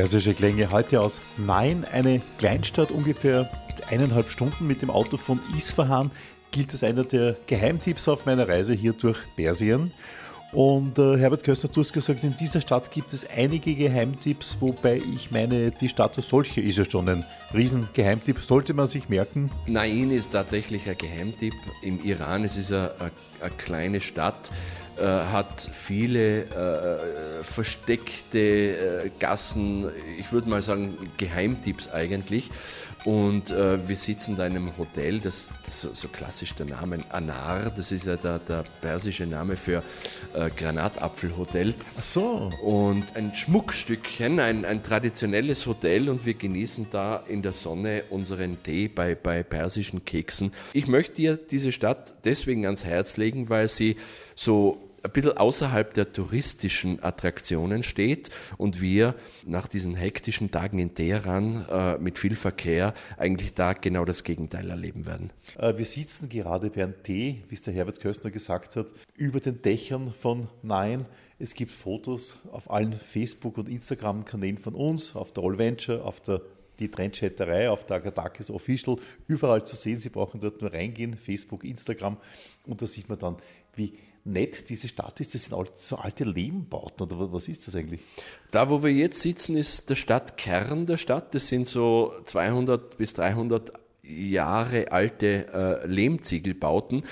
Persische Klänge heute aus Nein, eine Kleinstadt ungefähr eineinhalb Stunden mit dem Auto von Isfahan, gilt als einer der Geheimtipps auf meiner Reise hier durch Persien. Und äh, Herbert Köstner, du hast gesagt, in dieser Stadt gibt es einige Geheimtipps, wobei ich meine, die Stadt als solche ist ja schon ein Riesengeheimtipp, sollte man sich merken. Nain ist tatsächlich ein Geheimtipp im Iran. Es ist eine, eine, eine kleine Stadt, äh, hat viele äh, versteckte äh, Gassen, ich würde mal sagen Geheimtipps eigentlich. Und äh, wir sitzen da in einem Hotel, das, das so, so, klassisch der Name Anar, das ist ja der, der persische Name für äh, Granatapfelhotel. Ach so. Und ein Schmuckstückchen, ein, ein traditionelles Hotel und wir genießen da in der Sonne unseren Tee bei, bei persischen Keksen. Ich möchte dir diese Stadt deswegen ans Herz legen, weil sie so ein bisschen außerhalb der touristischen Attraktionen steht und wir nach diesen hektischen Tagen in Teheran äh, mit viel Verkehr eigentlich da genau das Gegenteil erleben werden. Äh, wir sitzen gerade bei einem Tee, wie es der Herbert Köstner gesagt hat, über den Dächern von Nein. Es gibt Fotos auf allen Facebook- und Instagram-Kanälen von uns, auf der All Venture, auf der die Trendchatterei auf der Agatakis Official überall zu sehen. Sie brauchen dort nur reingehen, Facebook, Instagram und da sieht man dann, wie nett diese Stadt ist. Das sind so alte Lehmbauten oder was ist das eigentlich? Da, wo wir jetzt sitzen, ist der Stadtkern der Stadt. Das sind so 200 bis 300 Jahre alte äh, Lehmziegelbauten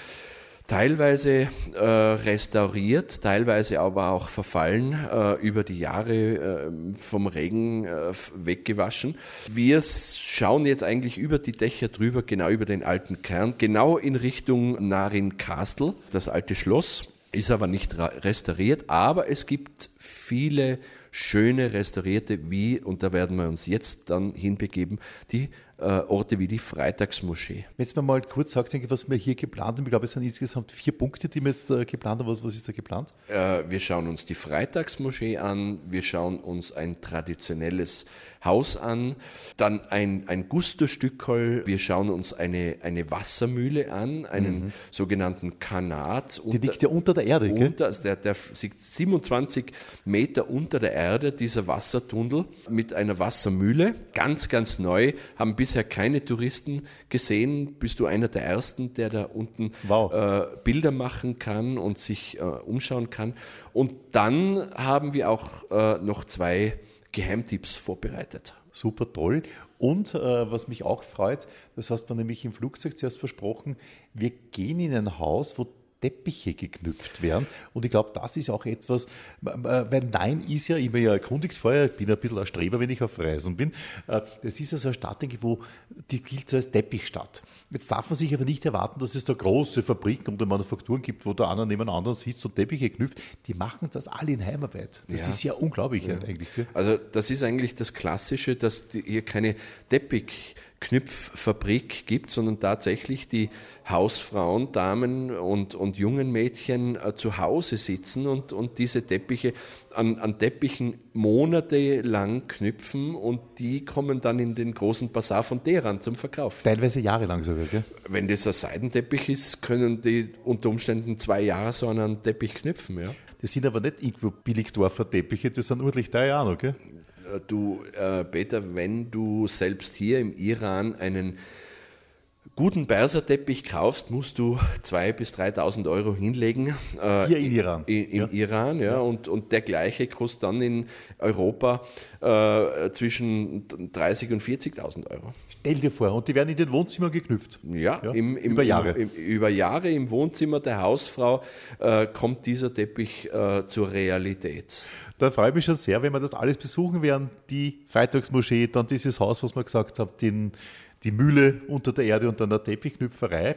teilweise äh, restauriert, teilweise aber auch verfallen, äh, über die Jahre äh, vom Regen äh, weggewaschen. Wir schauen jetzt eigentlich über die Dächer drüber, genau über den alten Kern, genau in Richtung Narin Castle, das alte Schloss, ist aber nicht restauriert, aber es gibt viele schöne restaurierte, wie, und da werden wir uns jetzt dann hinbegeben, die Orte wie die Freitagsmoschee. Wenn jetzt mal kurz sagst, was wir hier geplant haben, ich glaube, es sind insgesamt vier Punkte, die wir jetzt äh, geplant haben. Was, was ist da geplant? Äh, wir schauen uns die Freitagsmoschee an, wir schauen uns ein traditionelles Haus an, dann ein, ein Gusto-Stückholl, wir schauen uns eine, eine Wassermühle an, einen mhm. sogenannten Kanat. Die liegt ja unter der Erde, unter, gell? Also der, der 27 Meter unter der Erde, dieser Wassertunnel mit einer Wassermühle, ganz, ganz neu, haben bisher keine Touristen gesehen. Bist du einer der Ersten, der da unten wow. äh, Bilder machen kann und sich äh, umschauen kann. Und dann haben wir auch äh, noch zwei Geheimtipps vorbereitet. Super toll. Und äh, was mich auch freut, das hast du nämlich im Flugzeug zuerst versprochen, wir gehen in ein Haus, wo Teppiche geknüpft werden. Und ich glaube, das ist auch etwas, weil Nein ist ja, ich bin ja erkundigt vorher, ich bin ein bisschen ein Streber, wenn ich auf Reisen bin. Äh, das ist ja so eine Stadt, wo die gilt so als Teppichstadt. Jetzt darf man sich aber nicht erwarten, dass es da große Fabriken oder Manufakturen gibt, wo der eine neben anderen sitzt und Teppiche knüpft. Die machen das alle in Heimarbeit. Das ja. ist ja unglaublich ja. eigentlich. Also das ist eigentlich das Klassische, dass hier keine Teppich Knüpffabrik gibt, sondern tatsächlich die Hausfrauen, Damen und, und jungen Mädchen äh, zu Hause sitzen und, und diese Teppiche an, an Teppichen monatelang knüpfen und die kommen dann in den großen Bazar von Teheran zum Verkauf. Teilweise jahrelang sogar, gell? Wenn das ein Seidenteppich ist, können die unter Umständen zwei Jahre so an einen Teppich knüpfen, ja. Das sind aber nicht irgendwo Billigdorfer Teppiche, das sind ordentlich teuer auch noch, gell? Äh, du, äh, Peter, wenn du selbst hier im Iran einen guten Perserteppich kaufst, musst du 2.000 bis 3.000 Euro hinlegen. Äh, hier in Iran. In, in ja. Iran, ja. ja. Und, und der gleiche kostet dann in Europa äh, zwischen 30.000 und 40.000 Euro. Stell dir vor, und die werden in den Wohnzimmer geknüpft. Ja, ja. Im, im, über Jahre. Im, über Jahre im Wohnzimmer der Hausfrau äh, kommt dieser Teppich äh, zur Realität. Da freue ich mich schon sehr, wenn wir das alles besuchen werden. Die Freitagsmoschee, dann dieses Haus, was man gesagt hat, den, die Mühle unter der Erde und dann der Teppichknüpferei.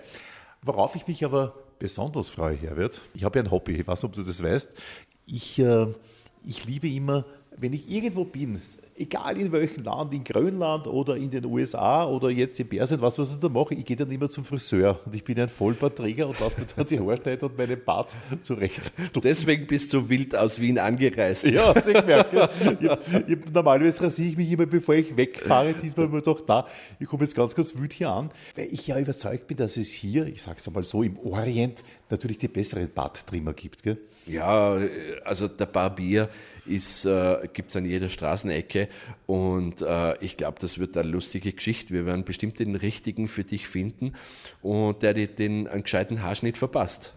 Worauf ich mich aber besonders freue, Herbert, ich habe ja ein Hobby, ich weiß nicht, ob du das weißt. Ich, äh, ich liebe immer wenn ich irgendwo bin, egal in welchem Land, in Grönland oder in den USA oder jetzt in Persien, was, was ich da mache, ich gehe dann immer zum Friseur und ich bin ein Vollbartträger und lasse mir dann die Haare schneiden und meine Bart zurecht. Deswegen bist du wild aus Wien angereist. Ja, das ich. Ja. Ich, ich, normalerweise rasiere ich mich immer, bevor ich wegfahre. Diesmal mir gedacht, na, ich komme jetzt ganz, ganz wütend hier an, weil ich ja überzeugt bin, dass es hier, ich sage es einmal so, im Orient natürlich die besseren Barttrimmer gibt. Gell? Ja, also der Barbier äh, gibt es an jeder Straßenecke und äh, ich glaube, das wird eine lustige Geschichte. Wir werden bestimmt den richtigen für dich finden und der dir den einen gescheiten Haarschnitt verpasst.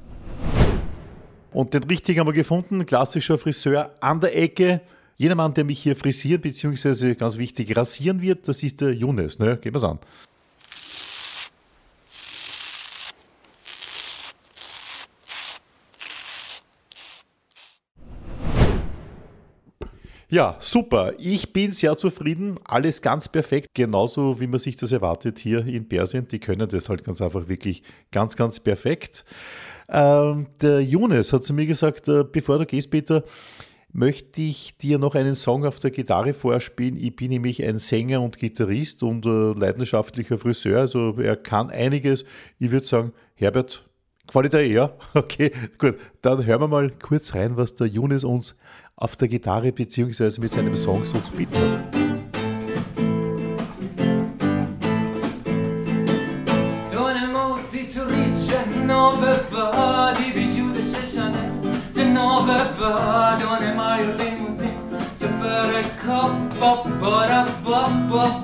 Und den richtigen haben wir gefunden, klassischer Friseur an der Ecke. Jeder Mann, der mich hier frisieren bzw. ganz wichtig rasieren wird, das ist der Younes. Ne? Gehen wir an. Ja, super. Ich bin sehr zufrieden. Alles ganz perfekt. Genauso wie man sich das erwartet hier in Persien. Die können das halt ganz einfach wirklich ganz, ganz perfekt. Ähm, der Younes hat zu mir gesagt, äh, bevor du gehst, Peter, möchte ich dir noch einen Song auf der Gitarre vorspielen. Ich bin nämlich ein Sänger und Gitarrist und äh, leidenschaftlicher Friseur. Also er kann einiges. Ich würde sagen, Herbert, dir eher? Okay, gut. Dann hören wir mal kurz rein, was der Younes uns auf der Gitarre bzw. mit seinem Song so zu bieten hat. Och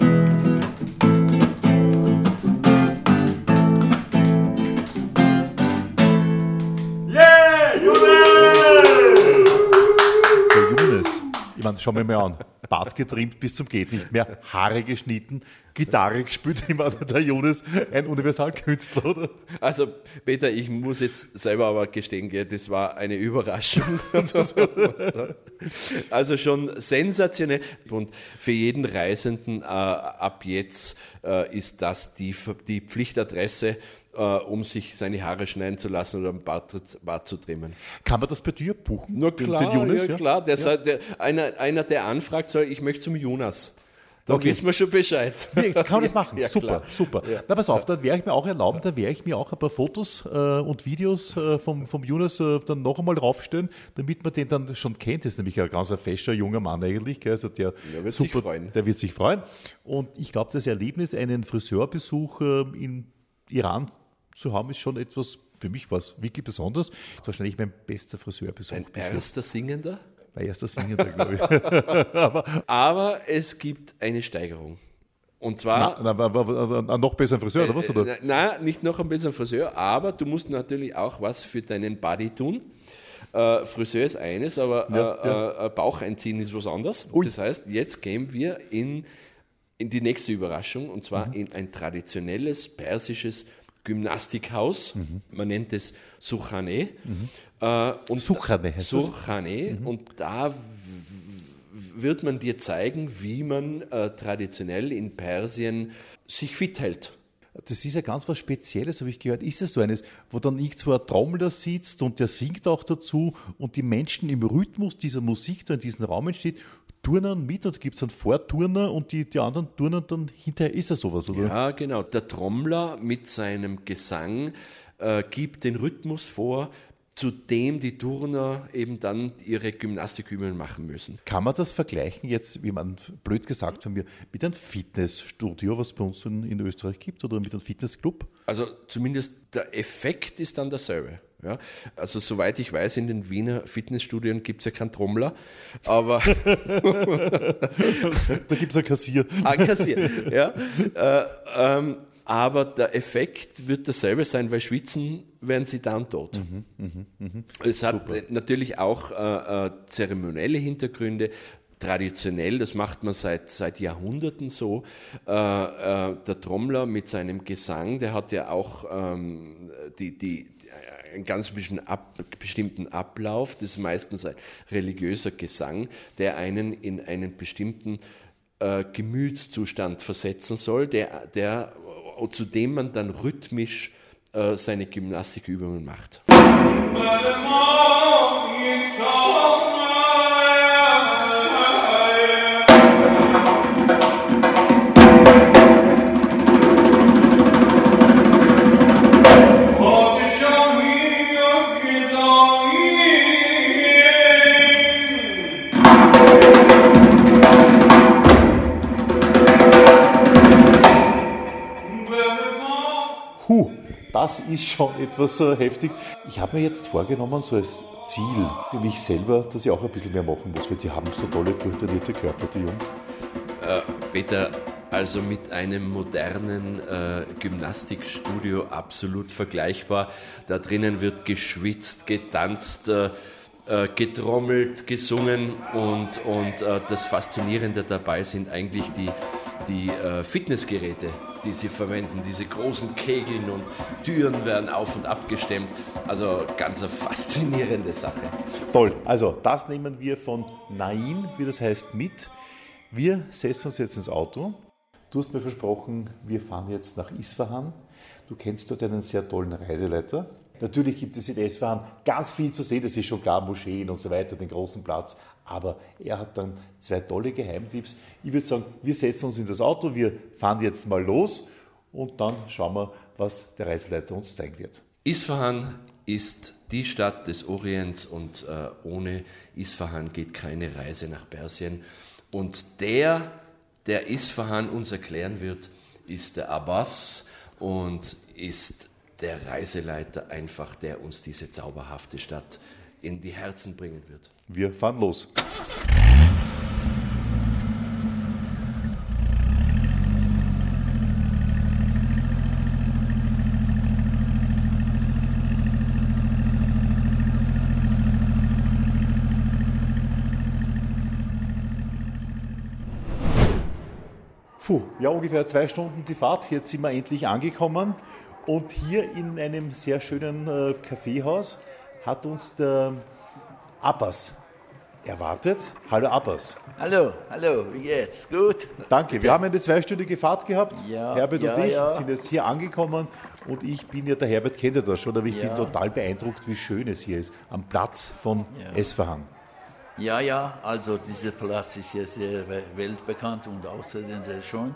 schau mir mal an. Bart getrimmt bis zum geht nicht mehr, Haare geschnitten, Gitarre gespielt. Meine, der Jonas, ein Universalkünstler, oder? Also, Peter, ich muss jetzt selber aber gestehen, das war eine Überraschung. also schon sensationell. Und für jeden Reisenden äh, ab jetzt äh, ist das die, die Pflichtadresse äh, um sich seine Haare schneiden zu lassen oder ein Bart, Bart zu trimmen. Kann man das bei dir buchen? Nur klar, den, den Jonas, ja, ja, klar. Der, ja. der, einer, einer, der anfragt, soll, ich möchte zum Jonas. Da okay. wissen wir schon Bescheid. Jetzt kann man das machen. Ja, super, klar. super. Ja. Na, pass auf, da werde ich mir auch erlauben, da werde ich mir auch ein paar Fotos äh, und Videos äh, vom, vom Jonas äh, dann noch einmal raufstellen, damit man den dann schon kennt. Das ist nämlich ein ganz fescher junger Mann eigentlich. Gell? Also der, der wird super, sich freuen. Der wird sich freuen. Und ich glaube, das Erlebnis, einen Friseurbesuch äh, in Iran zu haben, ist schon etwas, für mich was wirklich besonders. Ist wahrscheinlich mein bester Friseurbesuch. Ein erster Singender? Mein erster Singender, glaube ich. aber, aber es gibt eine Steigerung. Und zwar. Na, na, na, noch besser Friseur, oder was? Oder? Nein, nicht noch ein besser Friseur, aber du musst natürlich auch was für deinen Body tun. Äh, Friseur ist eines, aber ja, äh, ja. Äh, Bauch einziehen ist was anderes. Ui. Das heißt, jetzt gehen wir in, in die nächste Überraschung und zwar mhm. in ein traditionelles persisches Gymnastikhaus. Mhm. Man nennt es Suchane. Mhm. Äh, und Suchane heißt Suchane. Mhm. Und da wird man dir zeigen, wie man äh, traditionell in Persien sich fit hält. Das ist ja ganz was Spezielles, habe ich gehört. Ist es so eines, wo dann irgendwo ein Trommler sitzt und der singt auch dazu und die Menschen im Rhythmus dieser Musik da in diesem Raum entsteht turnen mit und gibt es einen Vorturner und die, die anderen turnen dann hinterher. Ist es sowas, oder? Ja, genau. Der Trommler mit seinem Gesang äh, gibt den Rhythmus vor, zu dem die Turner eben dann ihre Gymnastikübungen machen müssen. Kann man das vergleichen jetzt, wie man blöd gesagt von mir, mit einem Fitnessstudio, was es bei uns in, in Österreich gibt, oder mit einem Fitnessclub? Also zumindest der Effekt ist dann derselbe. Ja, also soweit ich weiß, in den Wiener Fitnessstudien gibt es ja keinen Trommler, aber da gibt es ein Kassier. Ein Kassier, ja. Äh, ähm, aber der Effekt wird dasselbe sein, weil schwitzen werden sie dann tot. Mhm, mh, mh. Es hat Super. natürlich auch äh, äh, zeremonielle Hintergründe. Traditionell, das macht man seit, seit Jahrhunderten so. Äh, äh der Trommler mit seinem Gesang, der hat ja auch ähm, die, die, einen ganz ab, bestimmten Ablauf. Das ist meistens ein religiöser Gesang, der einen in einen bestimmten äh, Gemütszustand versetzen soll, der, der, zu dem man dann rhythmisch äh, seine Gymnastikübungen macht. Das ist schon etwas heftig. Ich habe mir jetzt vorgenommen, so als Ziel für mich selber, dass ich auch ein bisschen mehr machen muss, weil die haben so tolle, durchtrainierte Körper, die Jungs. Äh, Peter, also mit einem modernen äh, Gymnastikstudio absolut vergleichbar. Da drinnen wird geschwitzt, getanzt, äh, äh getrommelt, gesungen und, und äh, das Faszinierende dabei sind eigentlich die, die äh, Fitnessgeräte, die sie verwenden, diese großen Kegeln und Türen werden auf und ab gestemmt. Also ganz eine faszinierende Sache. Toll. Also das nehmen wir von Nain, wie das heißt, mit. Wir setzen uns jetzt ins Auto. Du hast mir versprochen, wir fahren jetzt nach Isfahan. Du kennst dort einen sehr tollen Reiseleiter. Natürlich gibt es in Isfahan ganz viel zu sehen, das ist schon klar, Moscheen und so weiter, den großen Platz. Aber er hat dann zwei tolle Geheimtipps. Ich würde sagen, wir setzen uns in das Auto, wir fahren jetzt mal los und dann schauen wir, was der Reiseleiter uns zeigen wird. Isfahan ist die Stadt des Orients und äh, ohne Isfahan geht keine Reise nach Persien. Und der, der Isfahan uns erklären wird, ist der Abbas und ist der Reiseleiter einfach, der uns diese zauberhafte Stadt in die Herzen bringen wird. Wir fahren los. Puh, ja, ungefähr zwei Stunden die Fahrt. Jetzt sind wir endlich angekommen. Und hier in einem sehr schönen äh, Kaffeehaus hat uns der Abbas erwartet. Hallo Abbas. Hallo, hallo, wie geht's? Gut? Danke, wir haben eine zweistündige Fahrt gehabt. Ja, Herbert ja, und ich ja. sind jetzt hier angekommen und ich bin ja, der Herbert kennt ja das schon, aber ich bin total beeindruckt, wie schön es hier ist, am Platz von Ja. Esfahan. Ja, ja, also dieser Platz ist ja sehr we- weltbekannt und außerdem sehr schön.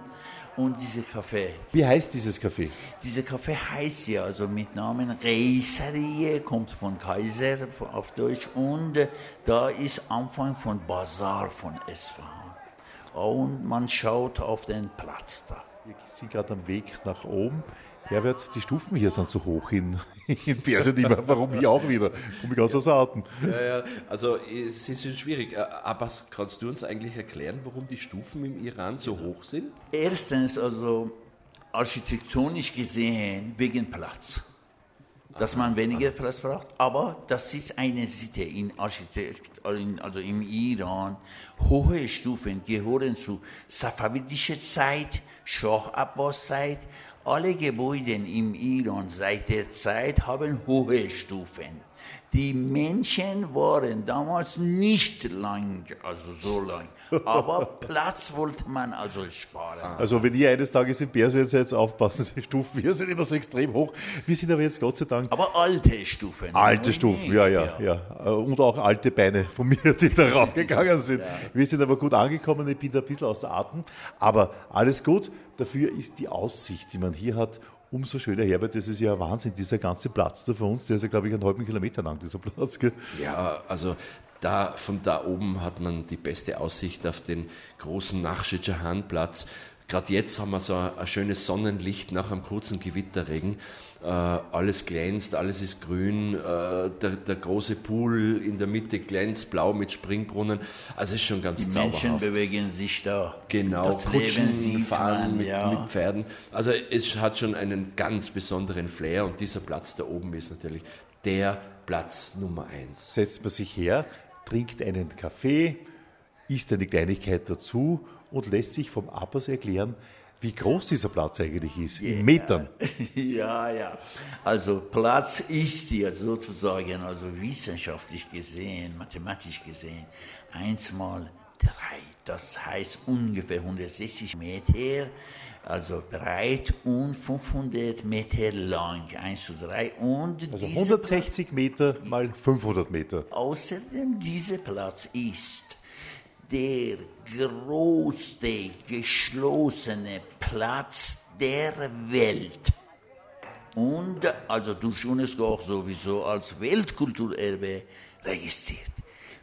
Und dieser Café, Wie heißt dieses Café? dieser Café heißt ja also mit Namen Reiserie, kommt von Kaiser auf Deutsch und äh, da ist Anfang von Bazar von Esfahan. Und man schaut auf den Platz da. Wir sind gerade am Weg nach oben. Herbert, die Stufen hier sind so hoch in, in Persien immer. Warum ich auch wieder? Komme ich ganz außer Atem. Ja, ja, also es ist schwierig. Äh, Abbas, kannst du uns eigentlich erklären, warum die Stufen im Iran so hoch sind? Erstens, also architektonisch gesehen, wegen Platz. Dass man weniger Platz braucht, aber das ist eine Sitte in Architekt, in- also im Iran. Hohe Stufen gehören zu safavidischer Zeit, Shah Abbas Zeit. Alle Gebäude im Iran seit der Zeit haben hohe Stufen. Die Menschen waren damals nicht lang, also so lang, aber Platz wollte man also sparen. Also wenn ihr eines Tages in Persien seid, aufpassen, die Stufen hier sind immer so extrem hoch. Wir sind aber jetzt Gott sei Dank Aber alte Stufen. alte nicht, Stufen, ja, ja, ja. Und auch alte Beine von mir, die da raufgegangen sind. Wir sind aber gut angekommen, ich bin da ein bisschen außer Atem. Aber alles gut, dafür ist die Aussicht, die man hier hat, umso schöner. Herbert, das ist ja Wahnsinn, dieser ganze Platz da vor uns, der ist ja, glaube ich, einen halben Kilometer lang, dieser Platz. Gell? Ja, also da, von da oben hat man die beste Aussicht auf den großen Nachschidjahan-Platz. Gerade jetzt haben wir so ein, ein schönes Sonnenlicht nach einem kurzen Gewitterregen. Äh, alles glänzt, alles ist grün. Äh, der, der große Pool in der Mitte glänzt blau mit Springbrunnen. Also es ist schon ganz Die Menschen zauberhaft. bewegen sich da. Genau, das Kutschen fahren man, mit, ja. mit Pferden. Also es hat schon einen ganz besonderen Flair und dieser Platz da oben ist natürlich der Platz Nummer eins. Setzt man sich her, trinkt einen Kaffee, isst eine Kleinigkeit dazu und lässt sich vom Abbas erklären, wie groß dieser Platz eigentlich ist, in Metern. Ja, ja. Also Platz ist ja sozusagen, also wissenschaftlich gesehen, mathematisch gesehen, eins mal drei. Das heißt ungefähr 160 Meter, also breit und 500 Meter lang. Eins zu drei. Und Also dieser 160 Meter mal 500 Meter. Außerdem dieser Platz ist der größte geschlossene Platz der Welt. Und also durch UNESCO auch sowieso als Weltkulturerbe registriert.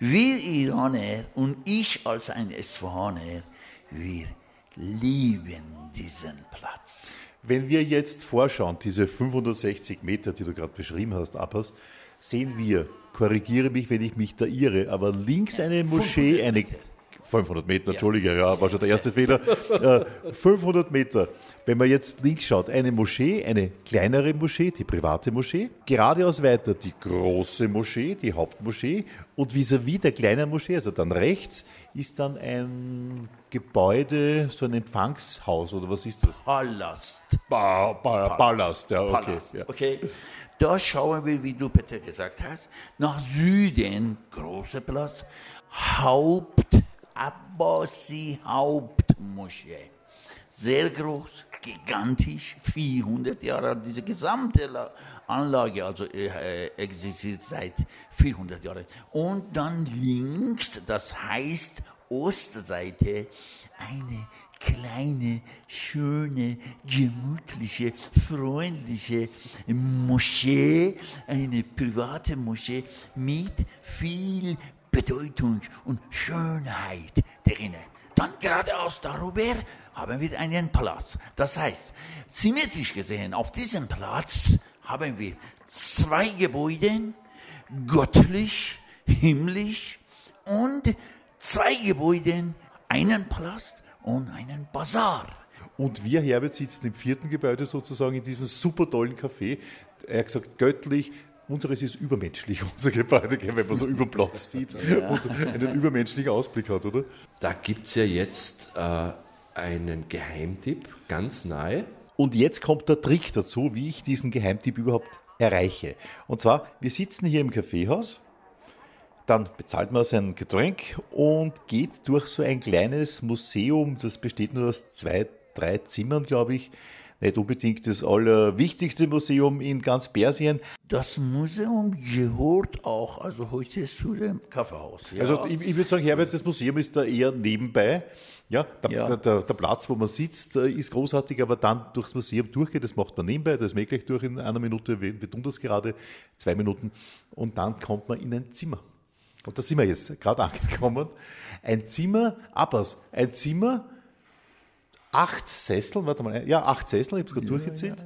Wir Iraner und ich als ein Esfahaner, wir lieben diesen Platz. Wenn wir jetzt vorschauen, diese 560 Meter, die du gerade beschrieben hast, Abbas, sehen wir, korrigiere mich, wenn ich mich da irre, aber links eine Moschee, eine 500 Meter, Entschuldige, ja, war schon der erste Fehler. Äh, 500 Meter. Wenn man jetzt links schaut, eine Moschee, eine kleinere Moschee, die private Moschee, geradeaus weiter die große Moschee, die Hauptmoschee und vis-à-vis der kleinen Moschee, also dann rechts, ist dann ein Gebäude, so ein Empfangshaus oder was ist das? Palast. Ba ba Palast, ja, okay. Palast. Ja. Okay. Da schauen wir, wie du Peter gesagt hast, nach Süden, großer Platz, Haupt, Abbasi Hauptmoschee. Sehr groß, gigantisch, 400 Jahre alt. Diese gesamte La- Anlage also äh, existiert seit 400 Jahren. Und dann links, das heißt Ostseite, eine kleine, schöne, gemütliche, freundliche Moschee, eine private Moschee mit viel Bedeutung und Schönheit drin. Dann geradeaus darüber haben wir einen Platz. Das heißt, symmetrisch gesehen, auf diesem Platz haben wir zwei Gebäude, göttlich, himmlisch und zwei Gebäude, einen Palast und einen Bazar. Und wir, Herbert, sitzen im vierten Gebäude sozusagen in diesem super tollen Café. Er hat gesagt, göttlich. Unseres ist übermenschlich, unser Gebäude, wenn man so über Platz sieht und einen übermenschlichen Ausblick hat, oder? Da gibt es ja jetzt äh, einen Geheimtipp ganz nahe. Und jetzt kommt der Trick dazu, wie ich diesen Geheimtipp überhaupt erreiche. Und zwar, wir sitzen hier im Kaffeehaus, dann bezahlt man sein Getränk und geht durch so ein kleines Museum, das besteht nur aus zwei, drei Zimmern, glaube ich. Nicht unbedingt das allerwichtigste Museum in ganz Persien. Das Museum gehört auch also heute zu dem Kaffeehaus. Ja. Also ich, ich würde sagen, Herbert, das Museum ist da eher nebenbei. Ja, der, Ja. Der, der Platz, wo man sitzt, äh, ist großartig, aber dann durchs Museum durchgeht, das macht man nebenbei, das ich gleich durch in einer Minute, wir, wir tun das gerade, zwei Minuten, und dann kommt man in ein Zimmer. Und da sind wir jetzt gerade angekommen. Ein Zimmer, Abbas, ein Zimmer, acht Sessel, warte mal, ja, acht Sessel, ich habe es gerade durchgezählt.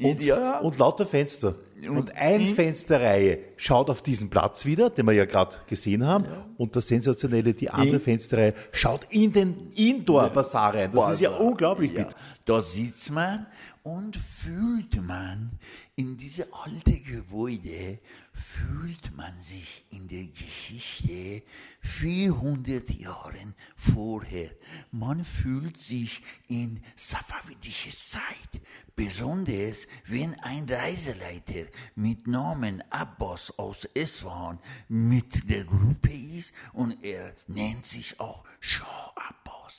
Und, ja, und lauter Fenster. Und eine Fensterreihe schaut auf diesen Platz wieder, den wir ja gerade gesehen haben. Und das Sensationelle, die andere Fensterreihe schaut in den Indoor-Bazar rein. Das ist ja Bazar. unglaublich. Ja. bitte. Da sitzt man und fühlt man in diese alte Gebäude, fühlt man sich in der Geschichte 400 Jahren vorher. Man fühlt sich in safavidische Zeit, besonders wenn ein Reiseleiter mit Namen Abbas aus Esfahan mit der Gruppe ist und er nennt sich auch Shah Abbas.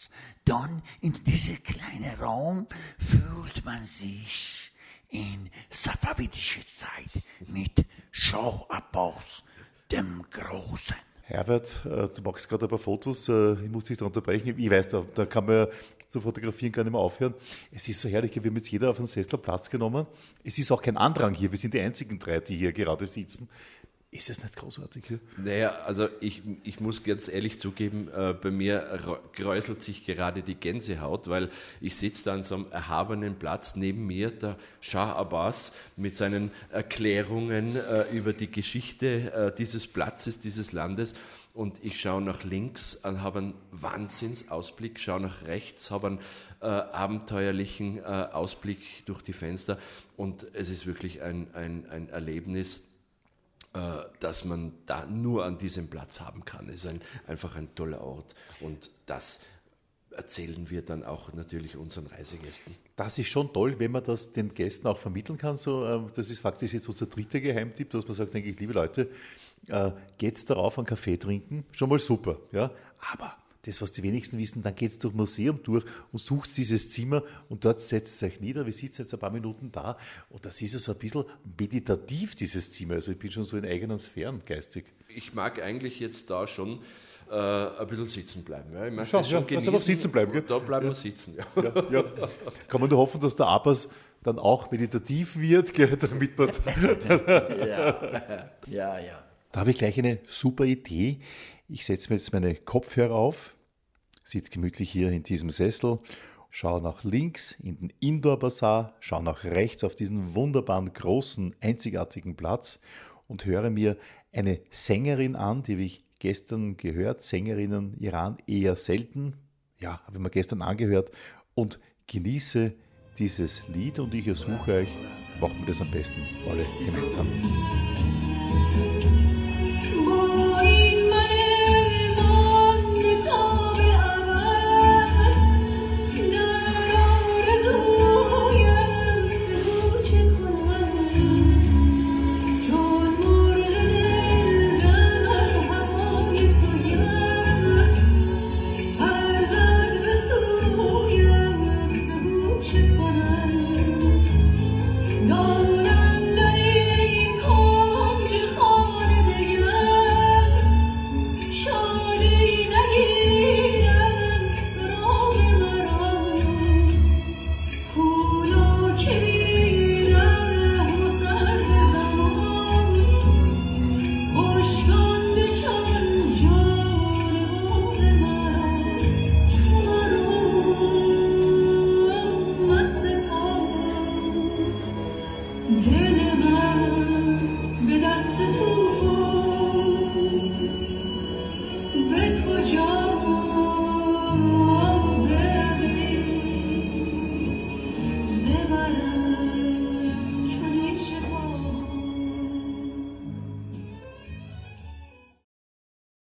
Dann in diesem kleinen Raum fühlt man sich in safavidische Zeit mit Shah Abbas, dem Großen. Herbert, äh, du machst gerade ein paar Fotos, äh, ich muss dich da unterbrechen. Ich weiß, da, da kann man zu fotografieren gar nicht mehr aufhören. Es ist so herrlich, wir haben jetzt jeder auf einen Sessel Platz genommen. Es ist auch kein Andrang hier, wir sind die einzigen drei, die hier gerade sitzen. Ist es nicht großartig hier? Naja, also ich, ich muss ganz ehrlich zugeben, äh, bei mir kräuselt sich gerade die Gänsehaut, weil ich sitze da an so einem erhabenen Platz, neben mir der Shah Abbas mit seinen Erklärungen äh, über die Geschichte äh, dieses Platzes, dieses Landes und ich schaue nach links und habe einen Wahnsinnsausblick, schaue nach rechts, habe einen äh, abenteuerlichen äh, Ausblick durch die Fenster und es ist wirklich ein, ein, ein Erlebnis, dass man da nur an diesem Platz haben kann. Es ist ein, einfach ein toller Ort und das erzählen wir dann auch natürlich unseren Reisegästen. Das ist schon toll, wenn man das den Gästen auch vermitteln kann. So, ähm, das ist faktisch jetzt unser dritter Geheimtipp, dass man sagt, denke ich, liebe Leute, äh, geht's darauf, einen Kaffee trinken, schon mal super. Ja? Aber das, was die wenigsten wissen, dann geht's durch Museum durch und sucht dieses Zimmer und dort setzt es euch nieder. Wir sitzen jetzt ein paar Minuten da und das ist ja so ein bisschen meditativ, dieses Zimmer. Also ich bin schon so in eigenen Sphären geistig. Ich mag eigentlich jetzt da schon äh, ein bisschen sitzen bleiben. Ja. Ich mag Schau, das schon ja, lass einfach sitzen bleiben, gell? Da bleiben wir sitzen. Ja. Ja, ja. Kann man nur hoffen, dass der Abbas dann auch meditativ wird, gell, damit man Ja, ja. Da habe ich gleich eine super Idee. Ich setze mir jetzt meine Kopfhörer auf, sitze gemütlich hier in diesem Sessel schau nach links in den Indoor Bazaar, schau nach rechts auf diesen wunderbaren, großen, einzigartigen Platz und höre mir eine Sängerin an, die habe ich gestern gehört. Sängerinnen Iran eher selten. Ja, habe ich mir gestern angehört und genieße dieses Lied und ich ersuche euch, machen wir das am besten alle gemeinsam.